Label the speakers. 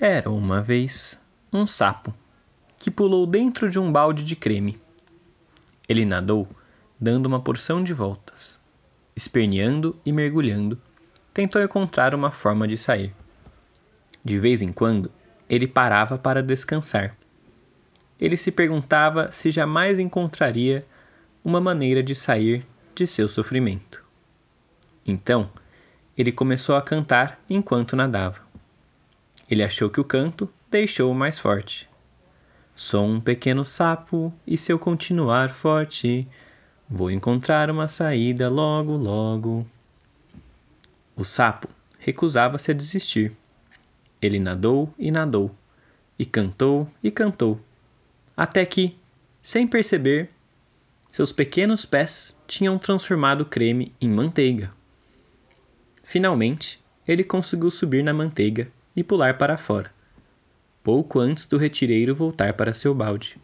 Speaker 1: Era uma vez um sapo que pulou dentro de um balde de creme. Ele nadou, dando uma porção de voltas, esperneando e mergulhando, tentou encontrar uma forma de sair. De vez em quando, ele parava para descansar. Ele se perguntava se jamais encontraria uma maneira de sair de seu sofrimento. Então, ele começou a cantar enquanto nadava. Ele achou que o canto deixou-o mais forte. Sou um pequeno sapo e se eu continuar forte, vou encontrar uma saída logo, logo. O sapo recusava-se a desistir. Ele nadou e nadou, e cantou e cantou, até que, sem perceber, seus pequenos pés tinham transformado o creme em manteiga. Finalmente, ele conseguiu subir na manteiga e pular para fora, pouco antes do retireiro voltar para seu balde.